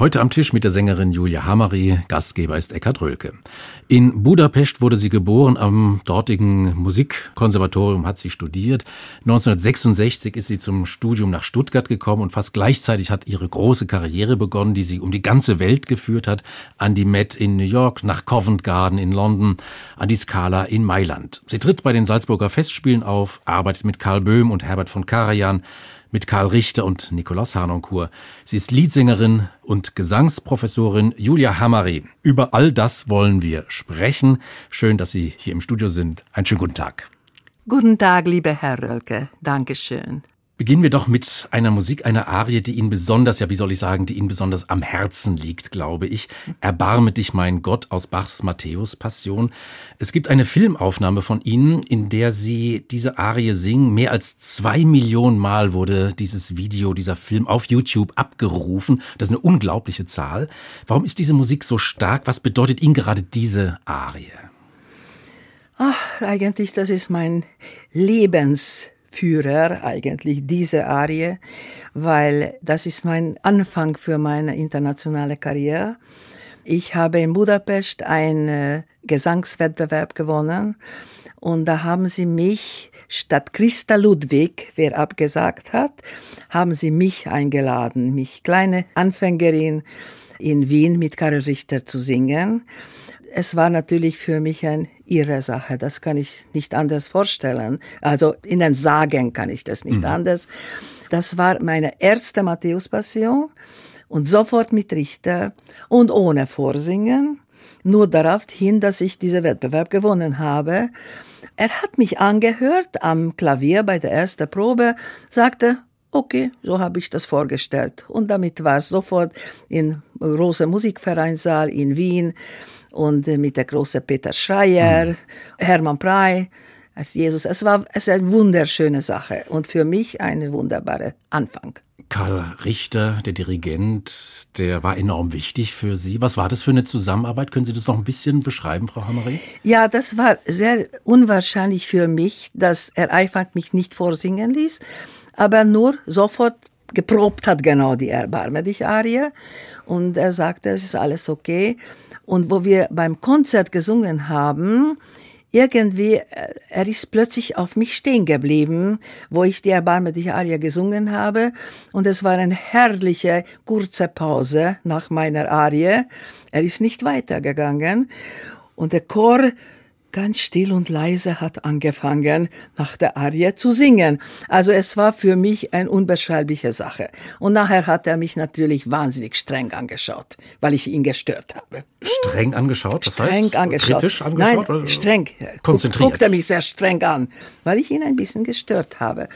Heute am Tisch mit der Sängerin Julia Hamari, Gastgeber ist Eckhard Rölke. In Budapest wurde sie geboren, am dortigen Musikkonservatorium hat sie studiert. 1966 ist sie zum Studium nach Stuttgart gekommen und fast gleichzeitig hat ihre große Karriere begonnen, die sie um die ganze Welt geführt hat, an die Met in New York, nach Covent Garden in London, an die Scala in Mailand. Sie tritt bei den Salzburger Festspielen auf, arbeitet mit Karl Böhm und Herbert von Karajan, mit Karl Richter und Nikolaus Harnoncourt. Sie ist Liedsängerin und Gesangsprofessorin Julia Hamari. Über all das wollen wir sprechen. Schön, dass Sie hier im Studio sind. Einen schönen guten Tag. Guten Tag, lieber Herr Rölke. Dankeschön. Beginnen wir doch mit einer Musik, einer Arie, die Ihnen besonders, ja, wie soll ich sagen, die Ihnen besonders am Herzen liegt, glaube ich. Erbarme dich, mein Gott, aus Bachs Matthäus Passion. Es gibt eine Filmaufnahme von Ihnen, in der Sie diese Arie singen. Mehr als zwei Millionen Mal wurde dieses Video, dieser Film auf YouTube abgerufen. Das ist eine unglaubliche Zahl. Warum ist diese Musik so stark? Was bedeutet Ihnen gerade diese Arie? Ach, eigentlich, das ist mein Lebens Führer eigentlich diese Arie, weil das ist mein Anfang für meine internationale Karriere. Ich habe in Budapest einen äh, Gesangswettbewerb gewonnen und da haben sie mich statt Christa Ludwig, wer abgesagt hat, haben sie mich eingeladen, mich kleine Anfängerin in Wien mit Karel Richter zu singen es war natürlich für mich eine irre Sache. Das kann ich nicht anders vorstellen. Also Ihnen sagen kann ich das nicht mhm. anders. Das war meine erste Matthäus-Passion und sofort mit Richter und ohne Vorsingen. Nur darauf hin, dass ich diesen Wettbewerb gewonnen habe. Er hat mich angehört am Klavier bei der ersten Probe, sagte, okay, so habe ich das vorgestellt. Und damit war es sofort in großer Musikvereinssaal in Wien und äh, mit der großen Peter Schreier, mhm. Hermann Prey als Jesus. Es war es ist eine wunderschöne Sache und für mich eine wunderbare Anfang. Karl Richter, der Dirigent, der war enorm wichtig für Sie. Was war das für eine Zusammenarbeit? Können Sie das noch ein bisschen beschreiben, Frau Hammery? Ja, das war sehr unwahrscheinlich für mich, dass er einfach mich nicht vorsingen ließ, aber nur sofort geprobt hat, genau die Erbarme dich Arie. Und er sagte, es ist alles okay. Und wo wir beim Konzert gesungen haben, irgendwie, äh, er ist plötzlich auf mich stehen geblieben, wo ich die erbarmliche Arie gesungen habe. Und es war eine herrliche, kurze Pause nach meiner Arie. Er ist nicht weitergegangen. Und der Chor ganz still und leise hat angefangen, nach der Arie zu singen. Also es war für mich eine unbeschreibliche Sache. Und nachher hat er mich natürlich wahnsinnig streng angeschaut, weil ich ihn gestört habe. Streng angeschaut? Das streng heißt, angeschaut. kritisch angeschaut? Nein, streng. Konzentriert. Guckt er mich sehr streng an, weil ich ihn ein bisschen gestört habe.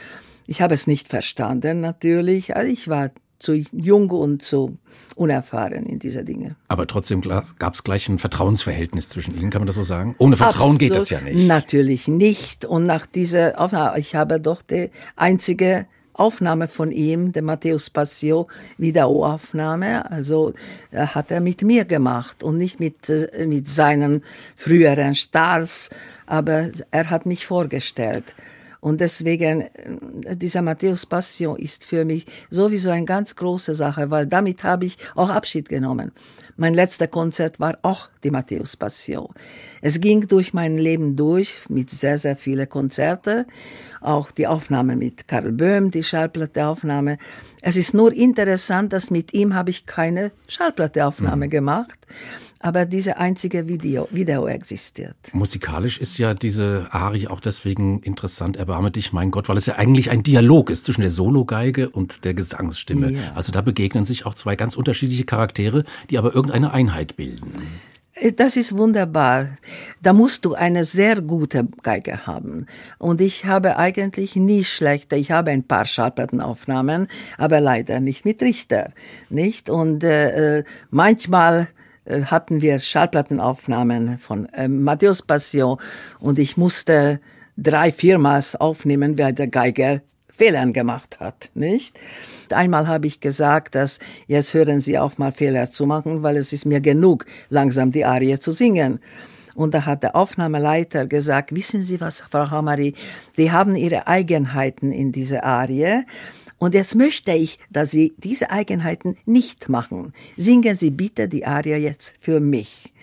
Ich habe es nicht verstanden, natürlich. Also ich war zu jung und zu unerfahren in dieser Dinge. Aber trotzdem gab es gleich ein Vertrauensverhältnis zwischen Ihnen, kann man das so sagen? Ohne Vertrauen Absolut, geht das ja nicht. Natürlich nicht. Und nach dieser Aufnahme, ich habe doch die einzige Aufnahme von ihm, der Matthäus Passio, Wiederaufnahme. Also äh, hat er mit mir gemacht und nicht mit, äh, mit seinen früheren Stars, aber er hat mich vorgestellt. Und deswegen, äh, dieser Matthäus Passion ist für mich sowieso eine ganz große Sache, weil damit habe ich auch Abschied genommen. Mein letzter Konzert war auch die Matthäus Passion. Es ging durch mein Leben durch mit sehr, sehr vielen Konzerten. Auch die Aufnahme mit Karl Böhm, die Schallplatteaufnahme. Es ist nur interessant, dass mit ihm habe ich keine Schallplatteaufnahme mhm. gemacht aber diese einzige Video, Video existiert. Musikalisch ist ja diese Arie auch deswegen interessant, erbarme dich, mein Gott, weil es ja eigentlich ein Dialog ist zwischen der Sologeige und der Gesangsstimme. Ja. Also da begegnen sich auch zwei ganz unterschiedliche Charaktere, die aber irgendeine Einheit bilden. Äh, das ist wunderbar. Da musst du eine sehr gute Geige haben. Und ich habe eigentlich nie schlechte. Ich habe ein paar Schallplattenaufnahmen, aber leider nicht mit Richter, nicht? Und äh, äh manchmal hatten wir Schallplattenaufnahmen von äh, Matthäus Passion und ich musste drei, viermals aufnehmen, weil der Geiger Fehlern gemacht hat, nicht? Einmal habe ich gesagt, dass jetzt hören Sie auf mal Fehler zu machen, weil es ist mir genug, langsam die Arie zu singen. Und da hat der Aufnahmeleiter gesagt, wissen Sie was, Frau Hamari, die haben ihre Eigenheiten in dieser Arie. Und jetzt möchte ich, dass Sie diese Eigenheiten nicht machen. Singen Sie bitte die Arie jetzt für mich.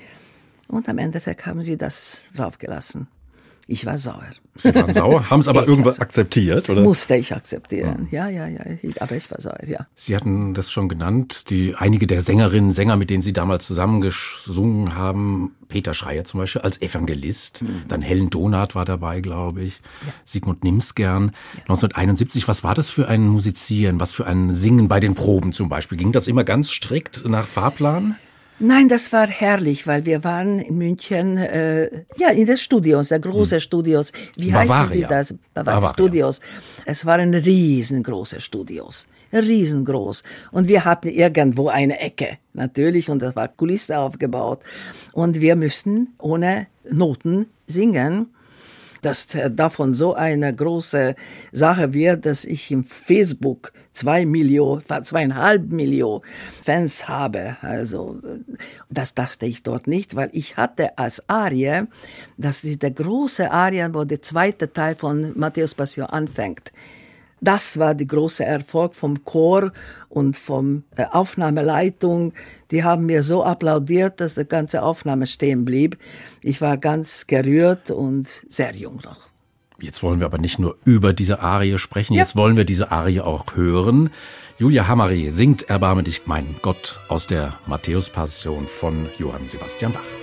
Und am Endeffekt haben sie das draufgelassen. Ich war sauer. Sie waren sauer, haben es aber irgendwas akzeptiert, oder? Musste ich akzeptieren. Ja, ja, ja. Aber ich war sauer, ja. Sie hatten das schon genannt, die einige der Sängerinnen, Sänger, mit denen Sie damals zusammengesungen haben, Peter Schreier zum Beispiel als Evangelist, mhm. dann Helen Donath war dabei, glaube ich, ja. Sigmund Nimsgern. Ja. 1971, was war das für ein Musizieren, was für ein Singen bei den Proben zum Beispiel? Ging das immer ganz strikt nach Fahrplan? Nein, das war herrlich, weil wir waren in München, äh, ja, in den Studios, der große hm. Studios. Wie Bavaria. heißen sie das? Bavaria, Bavaria Studios. Es waren riesengroße Studios, riesengroß. Und wir hatten irgendwo eine Ecke, natürlich, und das war Kulisse aufgebaut. Und wir müssten ohne Noten singen dass davon so eine große Sache wird, dass ich im Facebook zwei Millionen, zweieinhalb Millionen Fans habe. Also, das dachte ich dort nicht, weil ich hatte als Arie, das ist der große Arie, wo der zweite Teil von Matthäus Passion anfängt. Das war der große Erfolg vom Chor und vom äh, Aufnahmeleitung. Die haben mir so applaudiert, dass die ganze Aufnahme stehen blieb. Ich war ganz gerührt und sehr jung noch. Jetzt wollen wir aber nicht nur über diese Arie sprechen, ja. jetzt wollen wir diese Arie auch hören. Julia Hamari singt Erbarme dich, mein Gott, aus der Matthäus-Passion von Johann Sebastian Bach.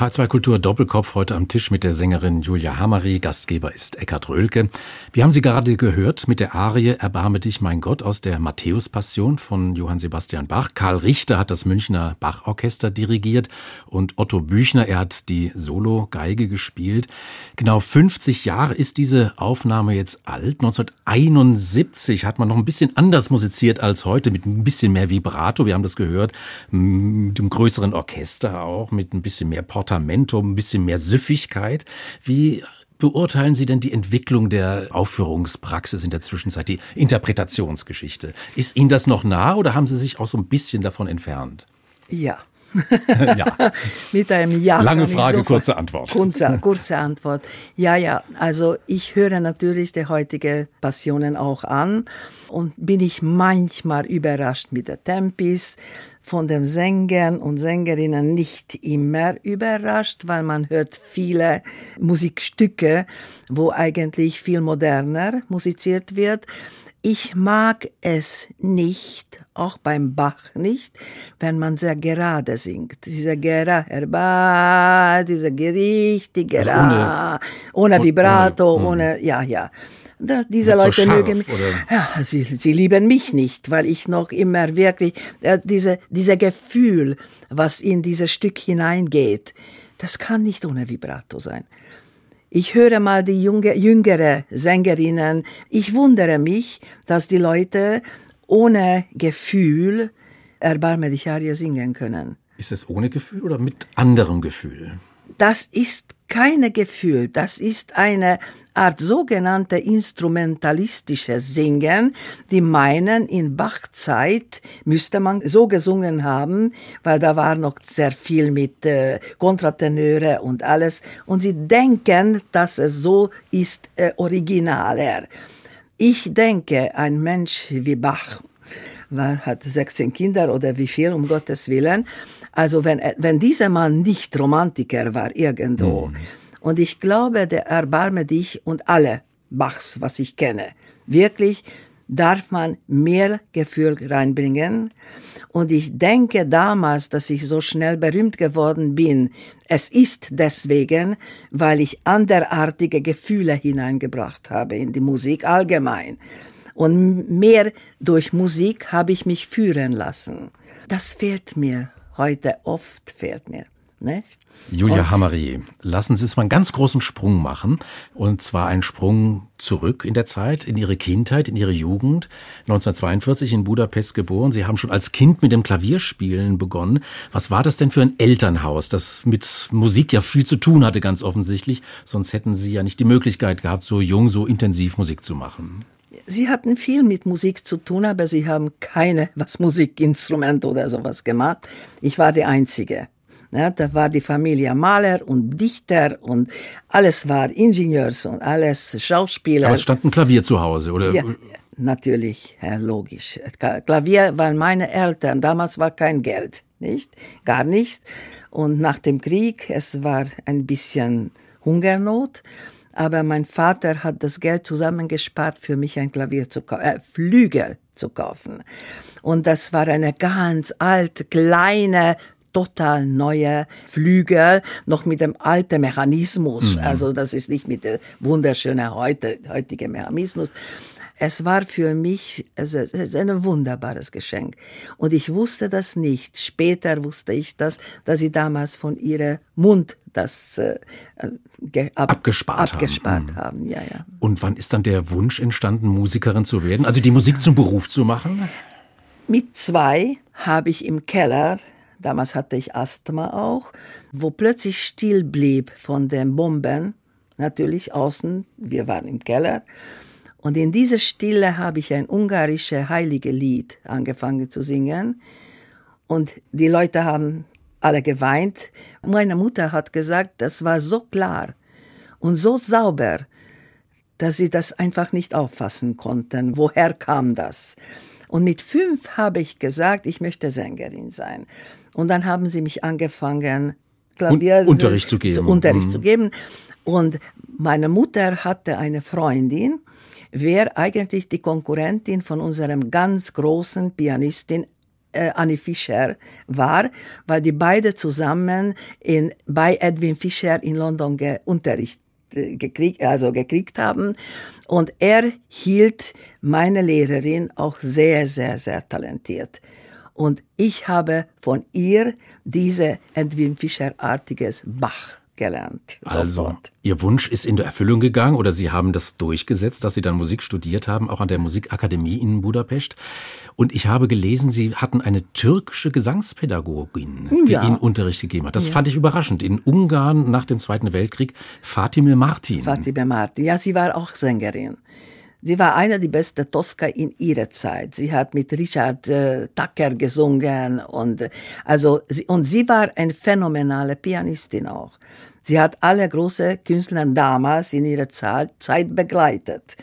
H2 Kultur Doppelkopf heute am Tisch mit der Sängerin Julia Hammery. Gastgeber ist Eckhard Röhlke. Wir haben Sie gerade gehört mit der Arie Erbarme dich, mein Gott aus der Matthäus-Passion von Johann Sebastian Bach. Karl Richter hat das Münchner Bachorchester dirigiert und Otto Büchner, er hat die Solo-Geige gespielt. Genau 50 Jahre ist diese Aufnahme jetzt alt. 1971 hat man noch ein bisschen anders musiziert als heute, mit ein bisschen mehr Vibrato. Wir haben das gehört, mit dem größeren Orchester auch, mit ein bisschen mehr Port Portamento, ein bisschen mehr Süffigkeit. Wie beurteilen Sie denn die Entwicklung der Aufführungspraxis in der Zwischenzeit, die Interpretationsgeschichte? Ist Ihnen das noch nah oder haben Sie sich auch so ein bisschen davon entfernt? Ja. ja. Mit einem Ja. Lange Frage, so kurze Antwort. Kurze, kurze Antwort. Ja, ja. Also ich höre natürlich die heutige Passionen auch an und bin ich manchmal überrascht mit der Tempis, von den Sängern und Sängerinnen nicht immer überrascht, weil man hört viele Musikstücke, wo eigentlich viel moderner musiziert wird. Ich mag es nicht, auch beim Bach nicht, wenn man sehr gerade singt. Diese gerade, diese Gerichte, gerade, also ohne, ohne Vibrato, ohne, ohne, ja, ja. Da, diese Leute so scharf, mögen mich. Ja, sie, sie lieben mich nicht, weil ich noch immer wirklich äh, diese diese Gefühl, was in dieses Stück hineingeht, das kann nicht ohne Vibrato sein. Ich höre mal die junge, jüngere Sängerinnen. Ich wundere mich, dass die Leute ohne Gefühl Erbarme dich Arie singen können. Ist es ohne Gefühl oder mit anderem Gefühl? Das ist keine Gefühl, das ist eine Art sogenannte instrumentalistische Singen, die meinen, in Bachzeit müsste man so gesungen haben, weil da war noch sehr viel mit äh, Kontratenöre und alles. Und sie denken, dass es so ist äh, originaler. Ich denke, ein Mensch wie Bach, hat 16 Kinder oder wie viel, um Gottes Willen, also wenn, wenn dieser Mann nicht Romantiker war irgendwo, mhm. und ich glaube, der Erbarme dich und alle Bachs, was ich kenne, wirklich darf man mehr Gefühl reinbringen. Und ich denke damals, dass ich so schnell berühmt geworden bin, es ist deswegen, weil ich anderartige Gefühle hineingebracht habe in die Musik allgemein. Und mehr durch Musik habe ich mich führen lassen. Das fehlt mir heute oft fehlt mir. Nicht? Julia und Hammerier, lassen Sie uns mal einen ganz großen Sprung machen. Und zwar einen Sprung zurück in der Zeit, in Ihre Kindheit, in Ihre Jugend. 1942 in Budapest geboren. Sie haben schon als Kind mit dem Klavierspielen begonnen. Was war das denn für ein Elternhaus, das mit Musik ja viel zu tun hatte, ganz offensichtlich? Sonst hätten Sie ja nicht die Möglichkeit gehabt, so jung, so intensiv Musik zu machen. Sie hatten viel mit Musik zu tun, aber sie haben keine was Musikinstrument oder sowas gemacht. Ich war die Einzige. Ja, da war die Familie Maler und Dichter und alles war Ingenieurs und alles Schauspieler. Aber es stand ein Klavier zu Hause, oder? Ja, natürlich, ja, logisch. Klavier waren meine Eltern. Damals war kein Geld, nicht? Gar nichts. Und nach dem Krieg, es war ein bisschen Hungernot aber mein Vater hat das Geld zusammengespart, für mich ein Klavier zu kaufen, äh, Flügel zu kaufen. Und das war eine ganz alte, kleine, total neue Flügel, noch mit dem alten Mechanismus. Mhm. Also das ist nicht mit der wunderschönen heute, heutige Mechanismus. Es war für mich es ist ein wunderbares Geschenk. Und ich wusste das nicht. Später wusste ich das, dass sie damals von ihrem Mund das äh, ab, abgespart, abgespart haben. haben. Ja, ja. Und wann ist dann der Wunsch entstanden, Musikerin zu werden? Also die Musik zum Beruf zu machen? Mit zwei habe ich im Keller damals hatte ich Asthma auch, wo plötzlich still blieb von den Bomben, natürlich außen, wir waren im Keller, und in dieser Stille habe ich ein ungarisches heilige Lied angefangen zu singen. Und die Leute haben alle geweint. Meine Mutter hat gesagt, das war so klar und so sauber, dass sie das einfach nicht auffassen konnten. Woher kam das? Und mit fünf habe ich gesagt, ich möchte Sängerin sein. Und dann haben sie mich angefangen, Klavier, Unterricht zu geben. Unterricht mhm. zu geben. Und meine Mutter hatte eine Freundin, wer eigentlich die Konkurrentin von unserem ganz großen Pianistin äh, Annie Fischer war, weil die beide zusammen in, bei Edwin Fischer in London Unterricht äh, gekriegt, also gekriegt haben. Und er hielt meine Lehrerin auch sehr, sehr, sehr talentiert. Und ich habe von ihr diese Edwin Fischer-artiges Bach gelernt. Also, Ihr Wunsch ist in der Erfüllung gegangen oder Sie haben das durchgesetzt, dass Sie dann Musik studiert haben, auch an der Musikakademie in Budapest. Und ich habe gelesen, Sie hatten eine türkische Gesangspädagogin, die ja. Ihnen Unterricht gegeben hat. Das ja. fand ich überraschend. In Ungarn nach dem Zweiten Weltkrieg Fatime Martin. Fatime Martin, ja, sie war auch Sängerin. Sie war eine der besten Tosca in ihrer Zeit. Sie hat mit Richard äh, Tucker gesungen und äh, also sie, und sie war eine phänomenale Pianistin auch. Sie hat alle große Künstler damals in ihrer Zeit begleitet.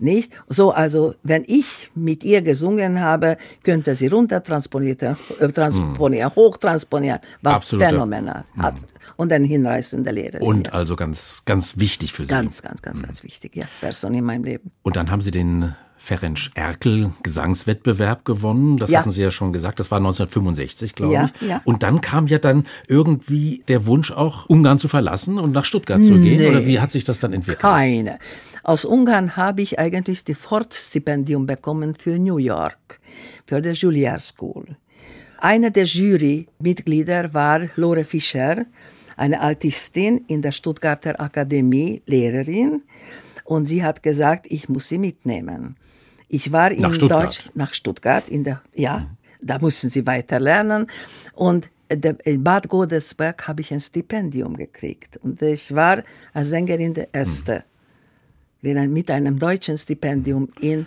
Nicht? So, also, wenn ich mit ihr gesungen habe, könnte sie runter transponieren, äh, transponieren, mm. hochtransponieren. War Absolute. phänomenal. Hat, mm. Und ein hinreißender Lehrer. Und also ganz, ganz wichtig für Sie. Ganz, ganz, ganz, mm. ganz wichtig, ja. Person in meinem Leben. Und dann haben Sie den Ferenc Erkel Gesangswettbewerb gewonnen. Das ja. hatten Sie ja schon gesagt. Das war 1965, glaube ja, ich. Ja. Und dann kam ja dann irgendwie der Wunsch auch, Ungarn zu verlassen und nach Stuttgart zu gehen. Oder wie hat sich das dann entwickelt? Keine. Aus Ungarn habe ich eigentlich die Ford-Stipendium bekommen für New York, für die Juilliard School. Eine der Jurymitglieder war Lore Fischer, eine Altistin in der Stuttgarter Akademie, Lehrerin. Und sie hat gesagt, ich muss sie mitnehmen. Ich war in Deutschland, nach Stuttgart, in der, ja, mhm. da mussten sie weiter lernen. Und in Bad Godesberg habe ich ein Stipendium gekriegt. Und ich war als Sängerin der Erste, mhm. mit einem deutschen Stipendium in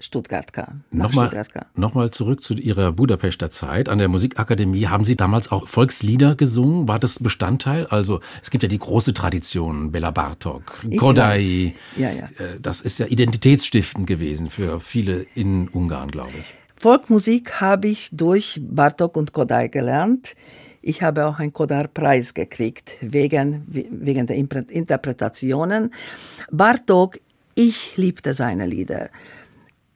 Stuttgart kam. Nochmal, nochmal zurück zu Ihrer Budapester Zeit. An der Musikakademie haben Sie damals auch Volkslieder gesungen? War das Bestandteil? Also es gibt ja die große Tradition, Bela Bartok, Kodai. Ja, ja. Äh, das ist ja identitätsstiftend gewesen für viele in Ungarn, glaube ich. Volkmusik habe ich durch Bartok und Kodai gelernt. Ich habe auch einen Kodar-Preis gekriegt wegen, wegen der Interpretationen. Bartok, ich liebte seine Lieder.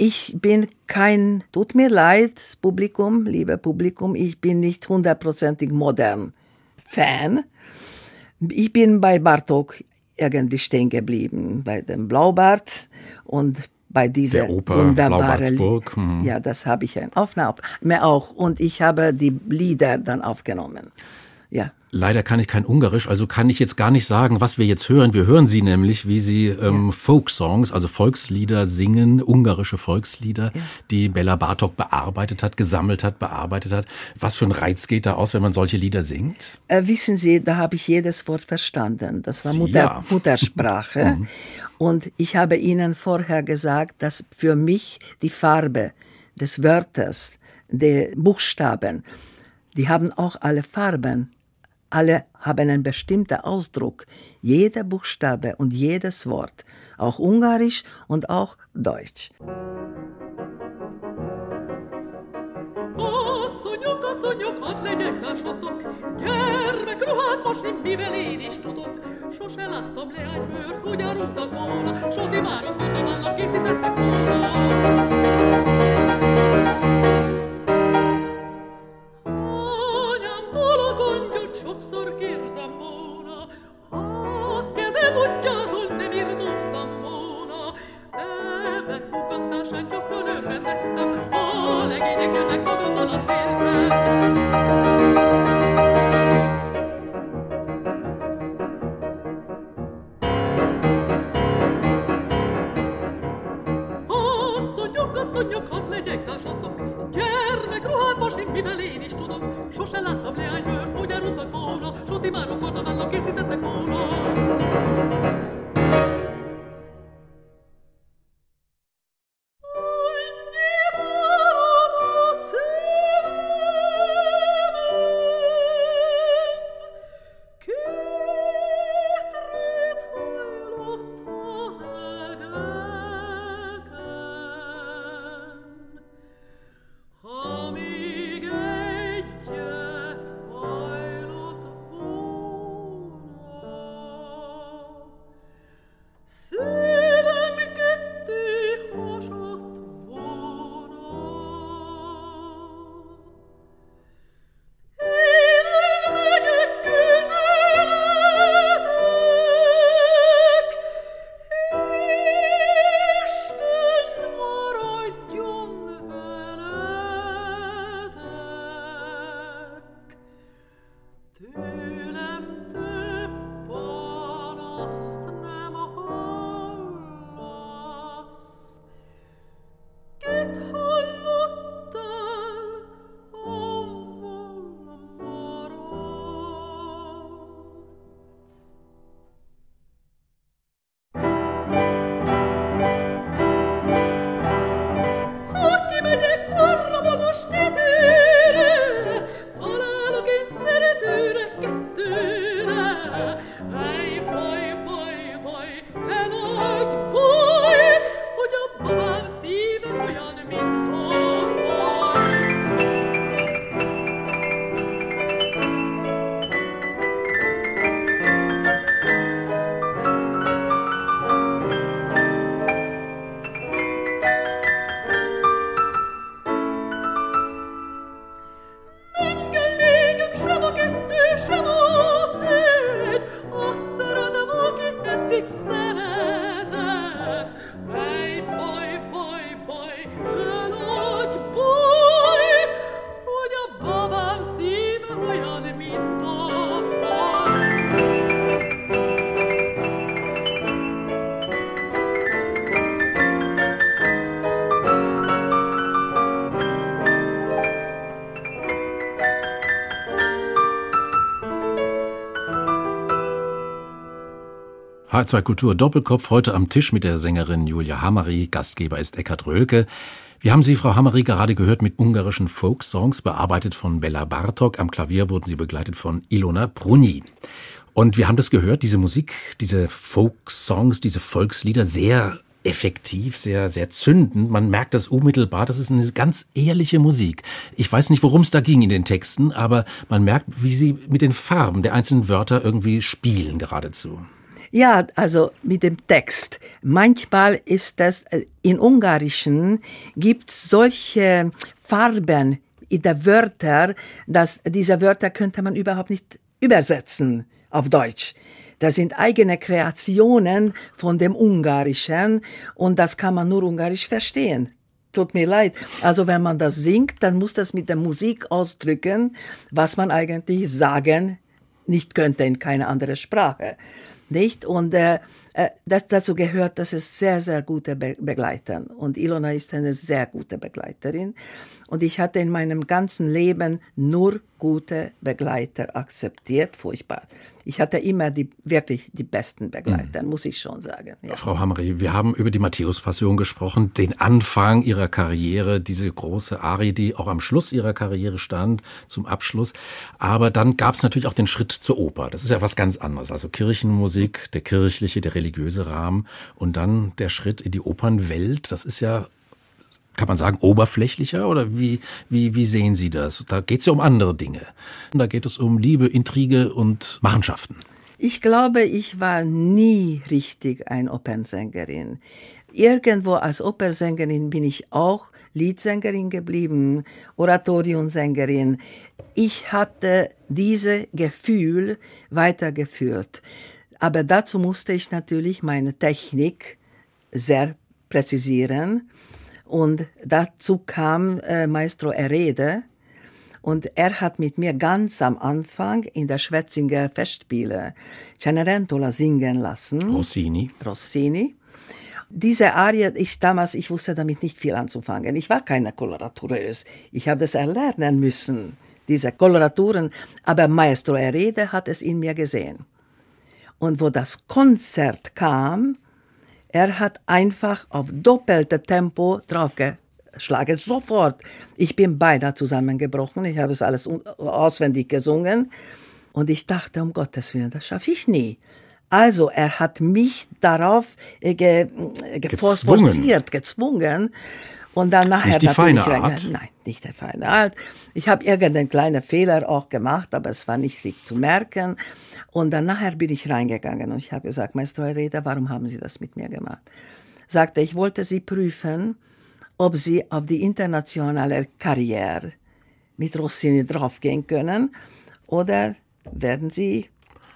Ich bin kein, tut mir leid, Publikum, liebe Publikum, ich bin nicht hundertprozentig modern Fan. Ich bin bei Bartok irgendwie stehen geblieben, bei dem Blaubart und bei dieser Der Oper wunderbaren hm. Ja, das habe ich ein Aufnahme auch und ich habe die Lieder dann aufgenommen. Ja. Leider kann ich kein Ungarisch, also kann ich jetzt gar nicht sagen, was wir jetzt hören. Wir hören sie nämlich, wie sie ähm, ja. Folksongs, also Volkslieder singen, ungarische Volkslieder, ja. die Bella Bartok bearbeitet hat, gesammelt hat, bearbeitet hat. Was für ein Reiz geht da aus, wenn man solche Lieder singt? Äh, wissen Sie, da habe ich jedes Wort verstanden. Das war Mutter, ja. Muttersprache. mhm. Und ich habe Ihnen vorher gesagt, dass für mich die Farbe des Wörters, der Buchstaben, die haben auch alle Farben alle haben einen bestimmten Ausdruck. Jeder Buchstabe und jedes Wort. Auch Ungarisch und auch Deutsch. Asszonyok, asszonyok. Ennek kukkantását gyakran örvendeztem, a legényeknek magamban az vértem. asszonyok, hadd legyek társatok. Gyermek ruhát mosni, mivel én is. Sose láttam leánybőrt, úgy elrontak volna. Soti már a karnavállal készített H2 Kultur Doppelkopf heute am Tisch mit der Sängerin Julia Hammery. Gastgeber ist Eckhard Rölke. Wir haben Sie, Frau Hammery, gerade gehört mit ungarischen Folksongs, bearbeitet von Bella Bartok. Am Klavier wurden Sie begleitet von Ilona Bruni. Und wir haben das gehört, diese Musik, diese Folksongs, diese Volkslieder, sehr effektiv, sehr, sehr zündend. Man merkt das unmittelbar. Das ist eine ganz ehrliche Musik. Ich weiß nicht, worum es da ging in den Texten, aber man merkt, wie sie mit den Farben der einzelnen Wörter irgendwie spielen geradezu. Ja, also mit dem Text. Manchmal ist das, äh, in Ungarischen gibt es solche Farben in der Wörter, dass diese Wörter könnte man überhaupt nicht übersetzen auf Deutsch. Das sind eigene Kreationen von dem Ungarischen und das kann man nur Ungarisch verstehen. Tut mir leid. Also wenn man das singt, dann muss das mit der Musik ausdrücken, was man eigentlich sagen nicht könnte in keine andere Sprache nicht? Und äh, äh, das, dazu gehört, dass es sehr, sehr gute Be Begleiter. Und Ilona ist eine sehr gute Begleiterin. Und ich hatte in meinem ganzen Leben nur gute Begleiter akzeptiert. Furchtbar. Ich hatte immer die, wirklich die besten Begleiter, mhm. muss ich schon sagen. Ja. Frau Hammery, wir haben über die Matthäus-Passion gesprochen, den Anfang Ihrer Karriere, diese große Ari, die auch am Schluss Ihrer Karriere stand, zum Abschluss. Aber dann gab es natürlich auch den Schritt zur Oper. Das ist ja was ganz anderes. Also Kirchenmusik, der kirchliche, der religiöse Rahmen und dann der Schritt in die Opernwelt. Das ist ja kann man sagen, oberflächlicher oder wie, wie, wie sehen Sie das? Da geht es ja um andere Dinge. Da geht es um Liebe, Intrige und Machenschaften. Ich glaube, ich war nie richtig ein Opernsängerin. Irgendwo als Opernsängerin bin ich auch Liedsängerin geblieben, Oratoriumsängerin. Ich hatte dieses Gefühl weitergeführt. Aber dazu musste ich natürlich meine Technik sehr präzisieren und dazu kam äh, Maestro Erede. Und er hat mit mir ganz am Anfang in der Schwetzinger Festspiele Cenerentola singen lassen. Rossini. Rossini. Diese Arie, ich damals, ich wusste damit nicht viel anzufangen. Ich war keine Koloratureuse. Ich habe das erlernen müssen, diese Koloraturen. Aber Maestro Erede hat es in mir gesehen. Und wo das Konzert kam, er hat einfach auf doppelte Tempo draufgeschlagen. Sofort. Ich bin beinahe zusammengebrochen. Ich habe es alles auswendig gesungen. Und ich dachte, um Gottes Willen, das schaffe ich nie. Also, er hat mich darauf äh, ge, äh, gezwungen. gezwungen. Und dann nachher nicht die feine Art. Nein, nicht der feine Art. Ich habe irgendeinen kleinen Fehler auch gemacht, aber es war nicht richtig zu merken. Und dann nachher bin ich reingegangen und ich habe gesagt, Maestro Herrera, warum haben Sie das mit mir gemacht? Sagte, ich wollte Sie prüfen, ob Sie auf die internationale Karriere mit Rossini draufgehen können oder werden Sie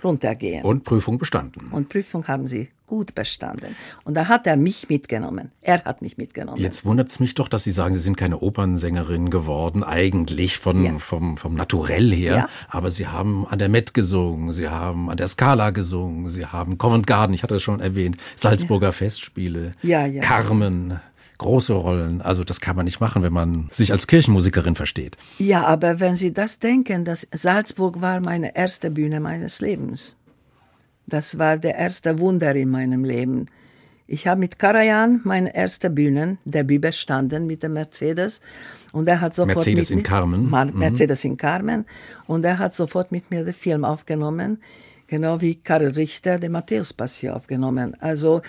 runtergehen. Und Prüfung bestanden. Und Prüfung haben sie gut bestanden. Und da hat er mich mitgenommen. Er hat mich mitgenommen. Jetzt wundert es mich doch, dass Sie sagen, Sie sind keine Opernsängerin geworden, eigentlich von, Ja. vom, vom Naturell her. Ja. Aber Sie haben an der Met gesungen, Sie haben an der Scala gesungen, Sie haben Covent Garden, ich hatte es schon erwähnt, Salzburger Festspiele, Ja, ja. Carmen, große Rollen. Also das kann man nicht machen, wenn man sich als Kirchenmusikerin versteht. Ja, aber wenn Sie das denken, dass Salzburg war meine erste Bühne meines Lebens. Das war der erste Wunder in meinem Leben. Ich habe mit Karajan meine erste Bühnendebüt bestanden mit dem Mercedes und er hat sofort Mercedes mit in Carmen. Mhm. Mercedes in Carmen und er hat sofort mit mir den Film aufgenommen, genau wie Karl Richter die Matthäus-Passion aufgenommen. Also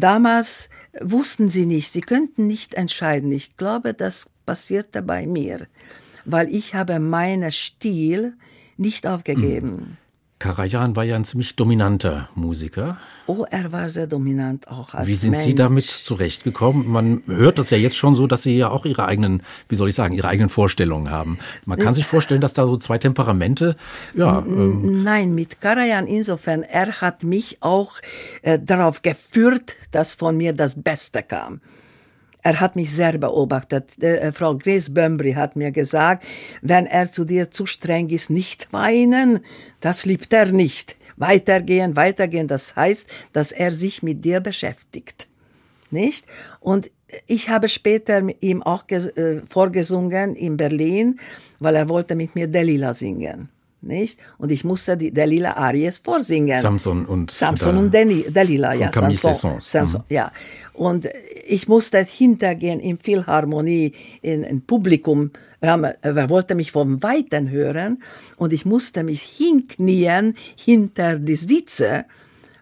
damals wussten sie nicht, sie könnten nicht entscheiden. Ich glaube, das passierte bei mir, weil ich habe meinen Stil nicht aufgegeben. Karajan war ja ein ziemlich dominanter Musiker. Oh, er war sehr dominant auch als Wie sind Sie Mensch. damit zurechtgekommen? Man hört das ja jetzt schon so, dass Sie ja auch Ihre eigenen, wie soll ich sagen, Ihre eigenen Vorstellungen haben. Man kann sich vorstellen, dass da so zwei Temperamente, ja, ähm, Nein, mit Karajan insofern, er hat mich auch äh, darauf geführt, dass von mir das Beste kam. Er hat mich sehr beobachtet. Äh, Frau Grace Bömbry hat mir gesagt, wenn er zu dir zu streng ist, nicht weinen, das liebt er nicht. Weitergehen, weitergehen, das heißt, dass er sich mit dir beschäftigt. Nicht? Und ich habe später ihm auch äh, vorgesungen in Berlin, weil er wollte mit mir Delila singen. Nicht? Und ich musste die Delila Aries vorsingen. Samson und Samson da- und Deli, Delila, von ja. Samson, Saint-Saëns. Samson, ja. Und ich musste hintergehen in Philharmonie, in ein Publikum. Er er wollte mich vom Weiten hören und ich musste mich hinknien hinter die Sitze,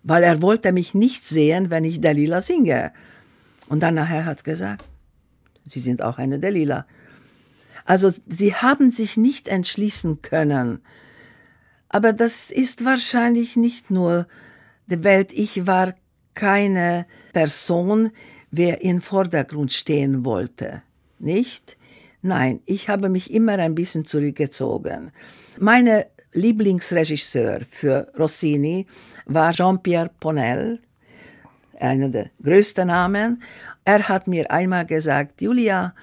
weil er wollte mich nicht sehen, wenn ich Delila singe. Und dann nachher hat er gesagt, Sie sind auch eine Delila. Also sie haben sich nicht entschließen können. Aber das ist wahrscheinlich nicht nur die Welt. Ich war keine Person, wer im Vordergrund stehen wollte. Nicht? Nein, ich habe mich immer ein bisschen zurückgezogen. Meine Lieblingsregisseur für Rossini war Jean-Pierre Ponel, einer der größten Namen. Er hat mir einmal gesagt, Julia,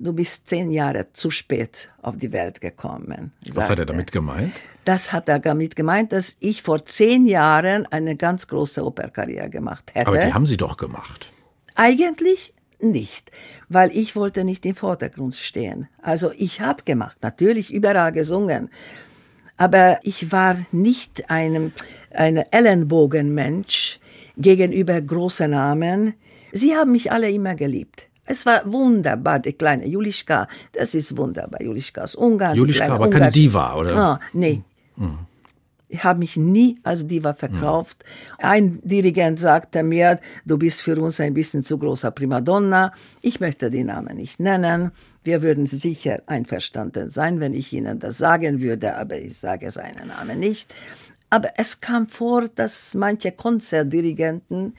du bist zehn Jahre zu spät auf die Welt gekommen. was hat er damit gemeint? das hat er damit gemeint, dass ich vor zehn Jahren eine ganz große Operkarriere gemacht hätte. Aber die haben Sie doch gemacht. Eigentlich nicht, weil ich wollte nicht im Vordergrund stehen. Also ich habe gemacht, natürlich überall gesungen, aber ich war nicht einem ein Ellenbogenmensch gegenüber großen Namen. Sie haben mich alle immer geliebt. Es war wunderbar, die kleine Julischka, das ist wunderbar. Julischka aus Ungarn. Julischka, kleine aber keine Ungarsche- Diva, oder? Ah, nee. Ich habe mich nie als Diva verkauft. Ein Dirigent sagte mir, du bist für uns ein bisschen zu großer Primadonna. Ich möchte den Namen nicht nennen. Wir würden sicher einverstanden sein, wenn ich Ihnen das sagen würde, aber ich sage seinen Namen nicht. Aber es kam vor, dass manche Konzertdirigenten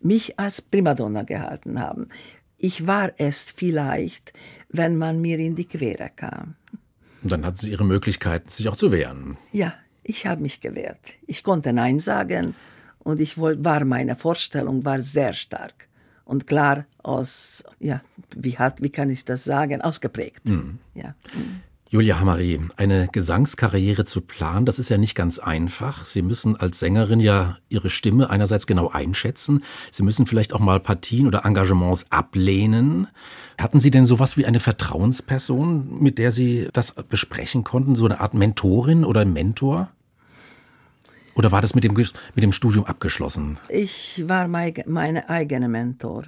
mich als Primadonna gehalten haben. Ich war es vielleicht, wenn man mir in die Quere kam. Und dann hatten Sie Ihre Möglichkeit, sich auch zu wehren. Ja, ich habe mich gewehrt. Ich konnte Nein sagen und ich war meine Vorstellung war sehr stark und klar aus ja wie hat wie kann ich das sagen ausgeprägt. Ja. Julia Hamari, eine Gesangskarriere zu planen, das ist ja nicht ganz einfach. Sie müssen als Sängerin ja Ihre Stimme einerseits genau einschätzen. Sie müssen vielleicht auch mal Partien oder Engagements ablehnen. Hatten Sie denn sowas wie eine Vertrauensperson, mit der Sie das besprechen konnten? So eine Art Mentorin oder Mentor? Oder war das mit dem, mit dem Studium abgeschlossen? Ich war mein, meine eigene Mentor.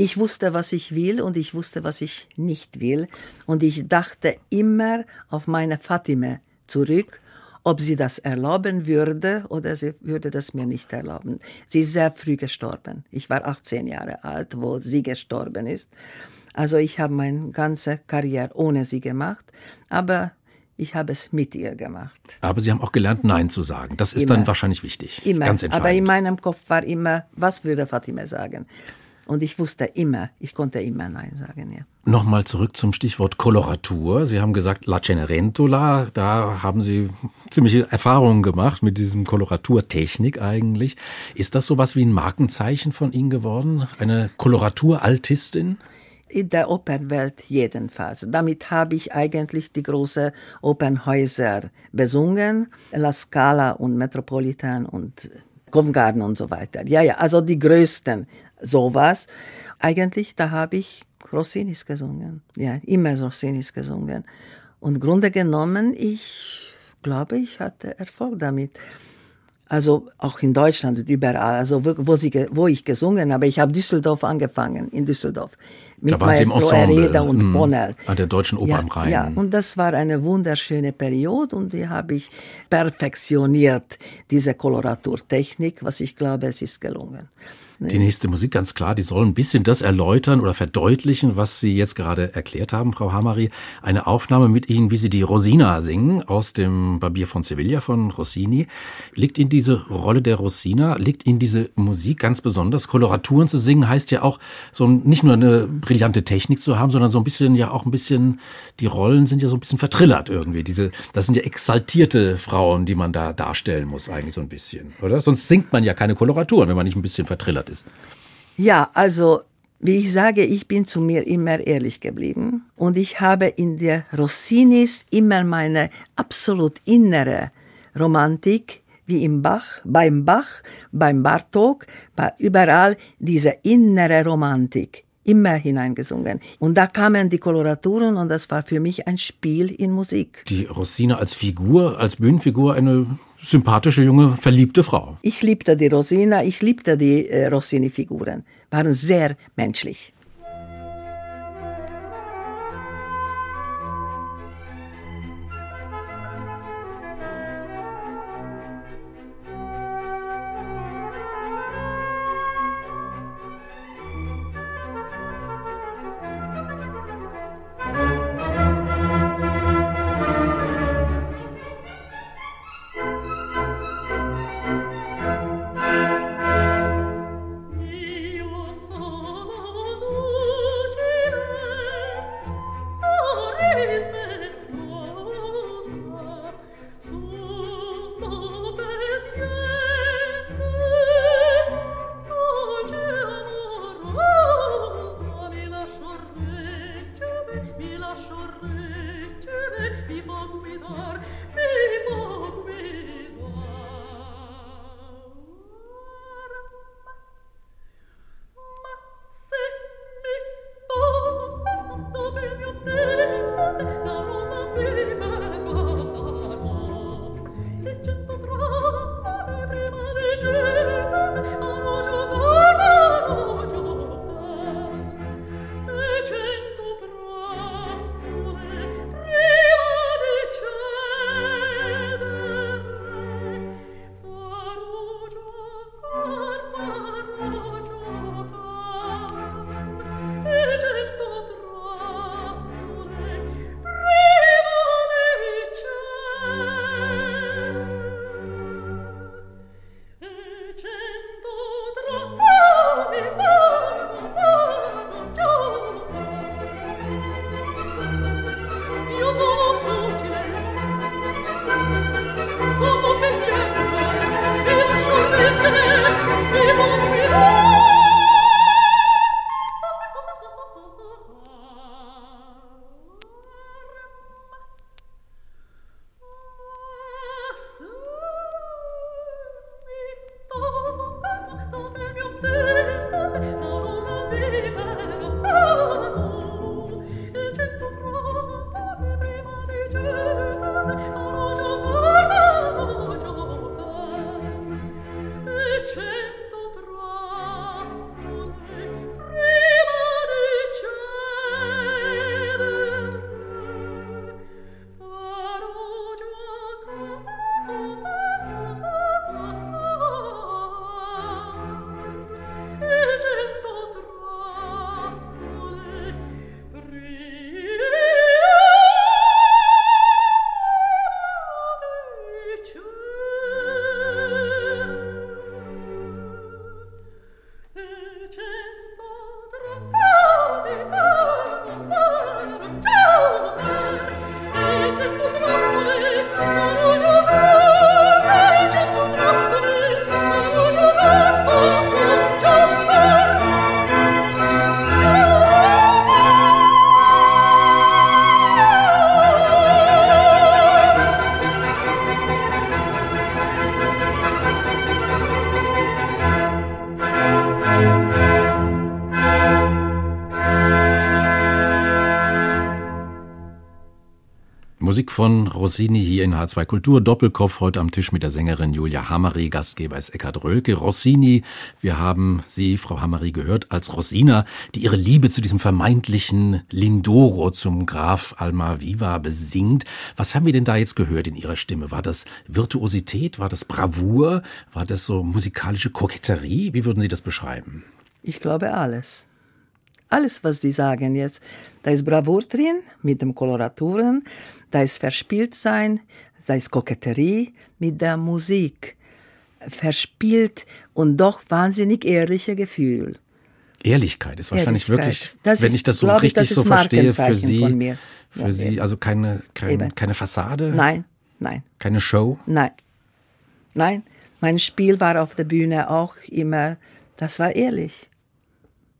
Ich wusste, was ich will und ich wusste, was ich nicht will. Und ich dachte immer auf meine Fatime zurück, ob sie das erlauben würde oder sie würde das mir nicht erlauben. Sie ist sehr früh gestorben. Ich war 18 Jahre alt, wo sie gestorben ist. Also ich habe meine ganze Karriere ohne sie gemacht, aber ich habe es mit ihr gemacht. Aber Sie haben auch gelernt, Nein zu sagen. Das ist Immer. dann wahrscheinlich wichtig. Immer. Ganz entscheidend. Aber in meinem Kopf war immer, was würde Fatime sagen? Und ich wusste immer, ich konnte immer Nein sagen, ja. Nochmal zurück zum Stichwort Koloratur. Sie haben gesagt, La Cenerentola, da haben Sie ziemliche Erfahrungen gemacht mit diesem Koloraturtechnik eigentlich. Ist das sowas wie ein Markenzeichen von Ihnen geworden? Eine Koloraturaltistin? In der Opernwelt jedenfalls. Damit habe ich eigentlich die großen Opernhäuser besungen, La Scala und Metropolitan und Covent Garden und so weiter. Ja, ja, also die größten sowas. Eigentlich, da habe ich Rossinis gesungen. Ja, immer Rossinis gesungen. Und Grunde genommen, ich glaube, ich hatte Erfolg damit. Also auch in Deutschland und überall, also wo, wo, sie, wo ich gesungen habe. Ich habe Düsseldorf angefangen, in Düsseldorf. Mit da waren Sie im Ensemble, und mm, Bonnell. An der Deutschen Oper ja, am Rhein. Ja, und das war eine wunderschöne Periode und die habe ich perfektioniert, diese Koloraturtechnik, was ich glaube, es ist gelungen. Die nächste Musik, ganz klar, die soll ein bisschen das erläutern oder verdeutlichen, was Sie jetzt gerade erklärt haben, Frau Hamari. Eine Aufnahme mit Ihnen, wie Sie die Rosina singen aus dem Barbier von Sevilla von Rossini. Liegt Ihnen diese Rolle der Rosina, liegt Ihnen diese Musik ganz besonders? Koloraturen zu singen heißt ja auch, so nicht nur eine brillante Technik zu haben, sondern so ein bisschen ja auch ein bisschen, die Rollen sind ja so ein bisschen vertrillert irgendwie. Diese, das sind ja exaltierte Frauen, die man da darstellen muss eigentlich so ein bisschen, oder? Sonst singt man ja keine Koloraturen, wenn man nicht ein bisschen vertrillert ist. Ja, also wie ich sage, ich bin zu mir immer ehrlich geblieben und ich habe in der Rossinis immer meine absolut innere Romantik, wie im Bach, beim Bach, beim Bartok, überall diese innere Romantik immer hineingesungen. Und da kamen die Koloraturen und das war für mich ein Spiel in Musik. Die Rossina als Figur, als Bühnenfigur, eine sympathische, junge, verliebte Frau. Ich liebte die Rosina, ich liebte die äh, Rossini-Figuren, waren sehr menschlich. Musik von Rossini hier in H2 Kultur. Doppelkopf heute am Tisch mit der Sängerin Julia Hammery. Gastgeber ist Eckhard Rölke. Rossini, wir haben Sie, Frau Hammery, gehört als Rosina, die ihre Liebe zu diesem vermeintlichen Lindoro zum Graf Almaviva besingt. Was haben wir denn da jetzt gehört in Ihrer Stimme? War das Virtuosität? War das Bravour? War das so musikalische Koketterie? Wie würden Sie das beschreiben? Ich glaube alles. Alles, was Sie sagen jetzt. Da ist Bravour drin mit den Koloraturen, da ist Verspieltsein, da ist Koketterie mit der Musik. Verspielt und doch wahnsinnig ehrliche Gefühl. Ehrlichkeit ist wahrscheinlich Ehrlichkeit. wirklich, Das wenn ist, ich das so richtig das so verstehe, für Sie, für Ja, Sie, eben. also keine, kein, keine Fassade, Nein, nein, keine Show. nein. Nein, mein Spiel war auf der Bühne auch immer, das war ehrlich.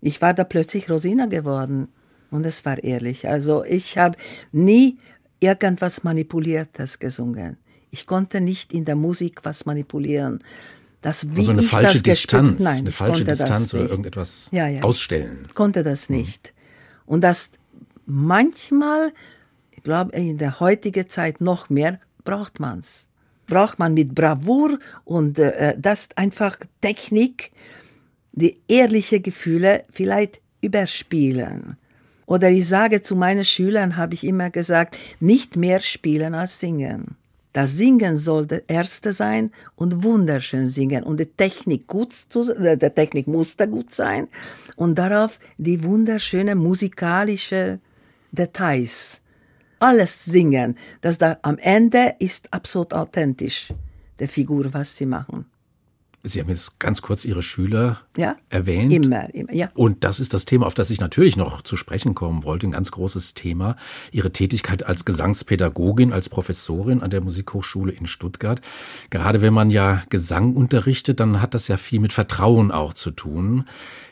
Ich war da plötzlich Rosina geworden und es war ehrlich. Also ich habe nie irgendwas Manipuliertes gesungen. Ich konnte nicht in der Musik was manipulieren. Das, wie Also eine ich falsche das gespielt- Distanz, Nein, eine falsche Distanz oder irgendetwas Ja, ja. ausstellen. konnte das nicht. Und das manchmal, ich glaube, in der heutigen Zeit noch mehr, braucht man's. Braucht man mit Bravour und äh, das einfach Technik, die ehrliche Gefühle vielleicht überspielen. Oder ich sage zu meinen Schülern, habe ich immer gesagt, nicht mehr spielen als singen. Das Singen soll der Erste sein und wunderschön singen und die Technik gut zu, äh, der Technik muss da gut sein und darauf die wunderschöne musikalische Details. Alles singen, das da am Ende ist absolut authentisch, der Figur, was sie machen. Sie haben jetzt ganz kurz Ihre Schüler Ja? erwähnt. Immer, immer, ja. Und das ist das Thema, auf das ich natürlich noch zu sprechen kommen wollte. Ein ganz großes Thema. Ihre Tätigkeit als Gesangspädagogin, als Professorin an der Musikhochschule in Stuttgart. Gerade wenn man ja Gesang unterrichtet, dann hat das ja viel mit Vertrauen auch zu tun.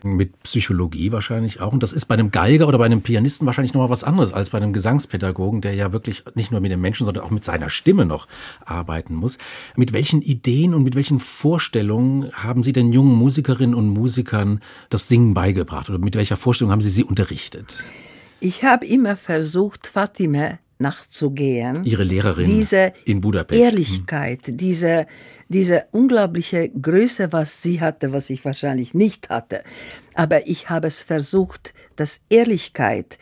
Mit Psychologie wahrscheinlich auch. Und das ist bei einem Geiger oder bei einem Pianisten wahrscheinlich nochmal was anderes als bei einem Gesangspädagogen, der ja wirklich nicht nur mit den Menschen, sondern auch mit seiner Stimme noch arbeiten muss. Mit welchen Ideen und mit welchen Vorstellungen haben Sie den jungen Musikerinnen und Musikern das Singen beigebracht? Oder mit welcher Vorstellung haben Sie sie unterrichtet? Ich habe immer versucht, Fatime nachzugehen. Ihre Lehrerin diese in Budapest. Ehrlichkeit, diese, diese unglaubliche Größe, was sie hatte, was ich wahrscheinlich nicht hatte. Aber ich habe es versucht, dass Ehrlichkeit,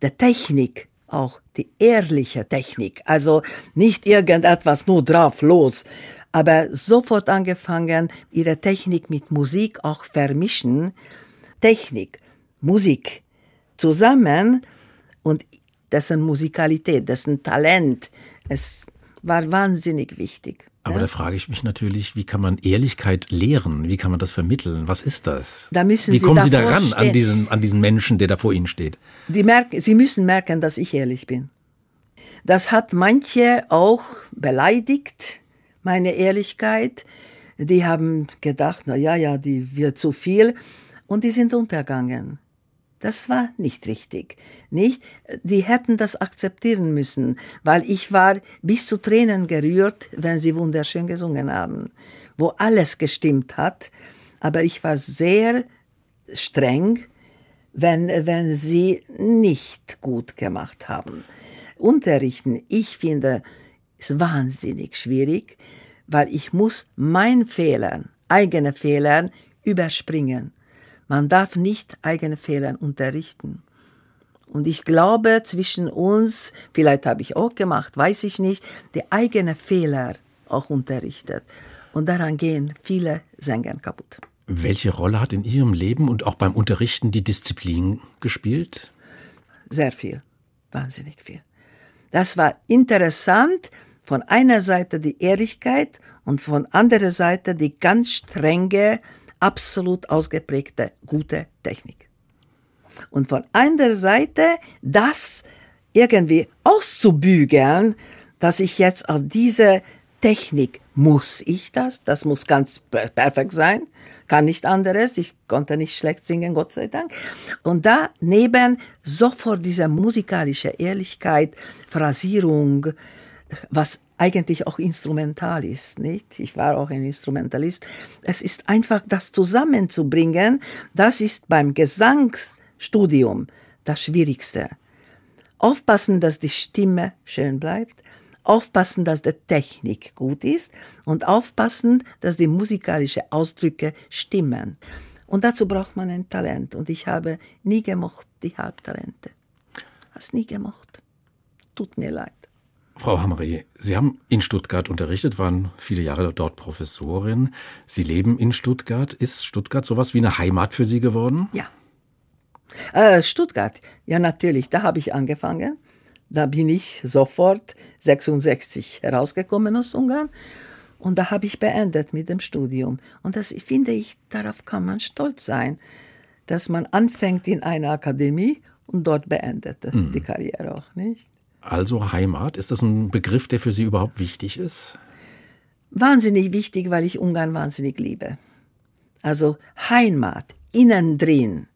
der Technik, auch die ehrliche Technik, also nicht irgendetwas nur drauf los, aber sofort angefangen, ihre Technik mit Musik auch vermischen. Technik, Musik zusammen und dessen Musikalität, dessen Talent, es war wahnsinnig wichtig. Aber ja? da frage ich mich natürlich, wie kann man Ehrlichkeit lehren? Wie kann man das vermitteln? Was ist das? Da müssen wie Sie kommen Sie daran an diesen, an diesen Menschen, der da vor Ihnen steht? Merken, sie müssen merken, dass ich ehrlich bin. Das hat manche auch beleidigt, meine Ehrlichkeit. Die haben gedacht, na ja, ja, die wird zu viel und die sind untergegangen. Das war nicht richtig. Nicht? Die hätten das akzeptieren müssen, weil ich war bis zu Tränen gerührt, wenn sie wunderschön gesungen haben, wo alles gestimmt hat. Aber ich war sehr streng, wenn, wenn sie nicht gut gemacht haben. Unterrichten, ich finde, ist wahnsinnig schwierig, weil ich muss mein Fehler, eigene Fehler überspringen. Man darf nicht eigene Fehler unterrichten. Und ich glaube, zwischen uns, vielleicht habe ich auch gemacht, weiß ich nicht, die eigene Fehler auch unterrichtet. Und daran gehen viele Sänger kaputt. Welche Rolle hat in Ihrem Leben und auch beim Unterrichten die Disziplin gespielt? Sehr viel, wahnsinnig viel. Das war interessant, von einer Seite die Ehrlichkeit und von anderer Seite die ganz strenge, absolut ausgeprägte gute Technik. Und von anderer Seite das irgendwie auszubügeln, dass ich jetzt auf diese Technik muss ich das, das muss ganz perfekt sein, kann nicht anderes, ich konnte nicht schlecht singen, Gott sei Dank. Und daneben sofort diese musikalische Ehrlichkeit, Phrasierung, was eigentlich auch instrumental ist, nicht? Ich war auch ein Instrumentalist. Es ist einfach das zusammenzubringen, das ist beim Gesangsstudium das Schwierigste. Aufpassen, dass die Stimme schön bleibt, aufpassen, dass die Technik gut ist und aufpassen, dass die musikalischen Ausdrücke stimmen. Und dazu braucht man ein Talent. Und ich habe nie gemocht die Halbtalente. Hast nie gemocht. Tut mir leid. Frau Hammery, Sie haben in Stuttgart unterrichtet, waren viele Jahre dort Professorin. Sie leben in Stuttgart. Ist Stuttgart sowas wie eine Heimat für Sie geworden? Ja. Äh, Stuttgart, ja natürlich, da habe ich angefangen. Da bin ich sofort 66 herausgekommen aus Ungarn und da habe ich beendet mit dem Studium. Und das finde ich, darauf kann man stolz sein, dass man anfängt in einer Akademie und dort beendete mhm. die Karriere auch, nicht? Also Heimat, ist das ein Begriff, der für Sie überhaupt wichtig ist? Wahnsinnig wichtig, weil ich Ungarn wahnsinnig liebe. Also Heimat, innen drin,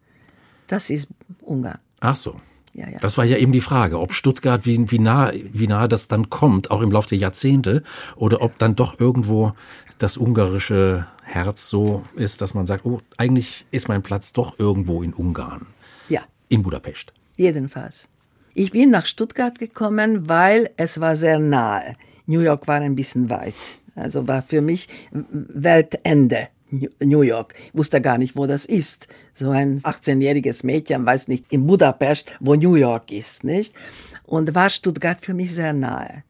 das ist Ungarn. Ach so. Ja, ja. Das war ja eben die Frage, ob Stuttgart, wie, wie, nah, wie nah das dann kommt, auch im Laufe der Jahrzehnte, oder ob dann doch irgendwo das ungarische Herz so ist, dass man sagt, oh, eigentlich ist mein Platz doch irgendwo in Ungarn. Ja. In Budapest. Jedenfalls. Ich bin nach Stuttgart gekommen, weil es war sehr nahe. New York war ein bisschen weit. Also war für mich Weltende. New York. Ich wusste gar nicht, wo das ist. So ein 18-jähriges Mädchen weiß nicht in Budapest, wo New York ist, nicht? Und war Stuttgart für mich sehr nahe.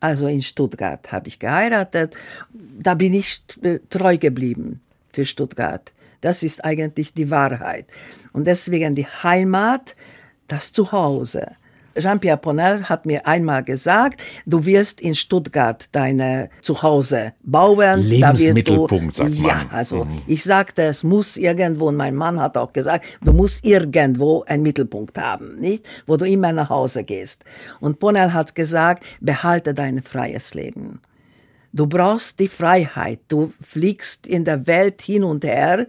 Also in Stuttgart habe ich geheiratet. Da bin ich treu geblieben für Stuttgart. Das ist eigentlich die Wahrheit. Und deswegen die Heimat, das Zuhause. Jean-Pierre Ponel hat mir einmal gesagt, du wirst in Stuttgart deine Zuhause bauen. Lebensmittelpunkt, sagt man. Ja, also mhm. ich sagte, es muss irgendwo, und mein Mann hat auch gesagt, du musst irgendwo einen Mittelpunkt haben, nicht? Wo du immer nach Hause gehst. Und Ponel hat gesagt, behalte dein freies Leben. Du brauchst die Freiheit. Du fliegst in der Welt hin und her.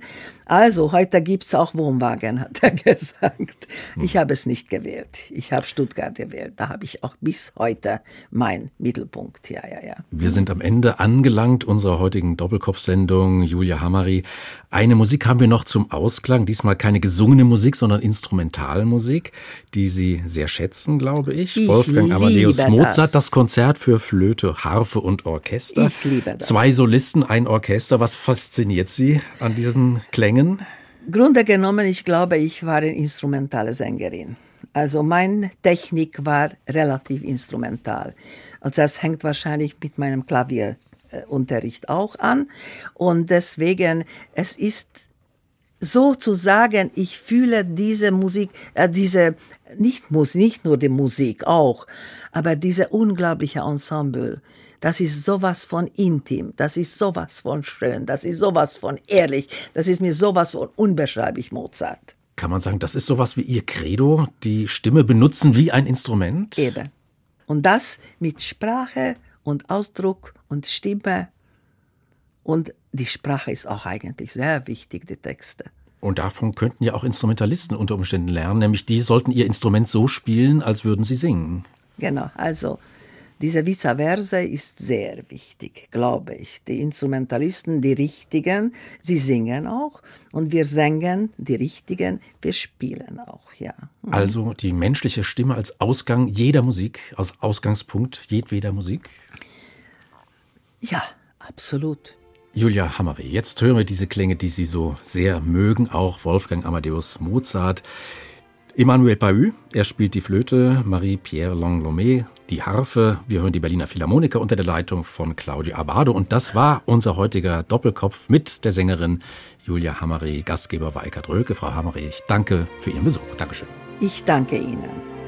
Also, heute gibt's auch Wohnwagen, hat er gesagt. Ich habe es nicht gewählt. Ich habe Stuttgart gewählt. Da habe ich auch bis heute meinen Mittelpunkt. Ja, ja, ja. Wir sind am Ende angelangt unserer heutigen Doppelkopfsendung. Julia Hamari. Eine Musik haben wir noch zum Ausklang. Diesmal keine gesungene Musik, sondern Instrumentalmusik, die Sie sehr schätzen, glaube ich. ich Wolfgang Amadeus Mozart, das. das Konzert für Flöte, Harfe und Orchester. Ich liebe das. Zwei Solisten, ein Orchester. Was fasziniert Sie an diesen Klängen? Singen? Grunde genommen, ich glaube, ich war eine instrumentale Sängerin. Also meine Technik war relativ instrumental. Also das hängt wahrscheinlich mit meinem Klavierunterricht auch an. Und deswegen, es ist sozusagen, ich fühle diese Musik, äh, diese, nicht, nicht nur die Musik auch, aber diese unglaubliche Ensemble, das ist sowas von intim, das ist sowas von schön, das ist sowas von ehrlich, das ist mir sowas von unbeschreiblich Mozart. Kann man sagen, das ist sowas wie Ihr Credo, die Stimme benutzen wie ein Instrument? Eben. Und das mit Sprache und Ausdruck und Stimme. Und die Sprache ist auch eigentlich sehr wichtig, die Texte. Und davon könnten ja auch Instrumentalisten unter Umständen lernen, nämlich die sollten ihr Instrument so spielen, als würden sie singen. Genau, also diese Vice versa ist sehr wichtig, glaube ich. Die Instrumentalisten, die Richtigen, sie singen auch und wir singen die Richtigen, wir spielen auch, ja. Mhm. Also die menschliche Stimme als Ausgang jeder Musik, als Ausgangspunkt jedweder Musik? Ja, absolut. Julia Hammery, jetzt hören wir diese Klänge, die Sie so sehr mögen, auch Wolfgang Amadeus Mozart. Emmanuel Pahü, er spielt die Flöte, Marie-Pierre Langlomé die Harfe. Wir hören die Berliner Philharmoniker unter der Leitung von Claudio Abado. Und das war unser heutiger Doppelkopf mit der Sängerin Julia Hammery. Gastgeber war Eckhard Rölke. Frau Hammery, ich danke für Ihren Besuch. Dankeschön. Ich danke Ihnen.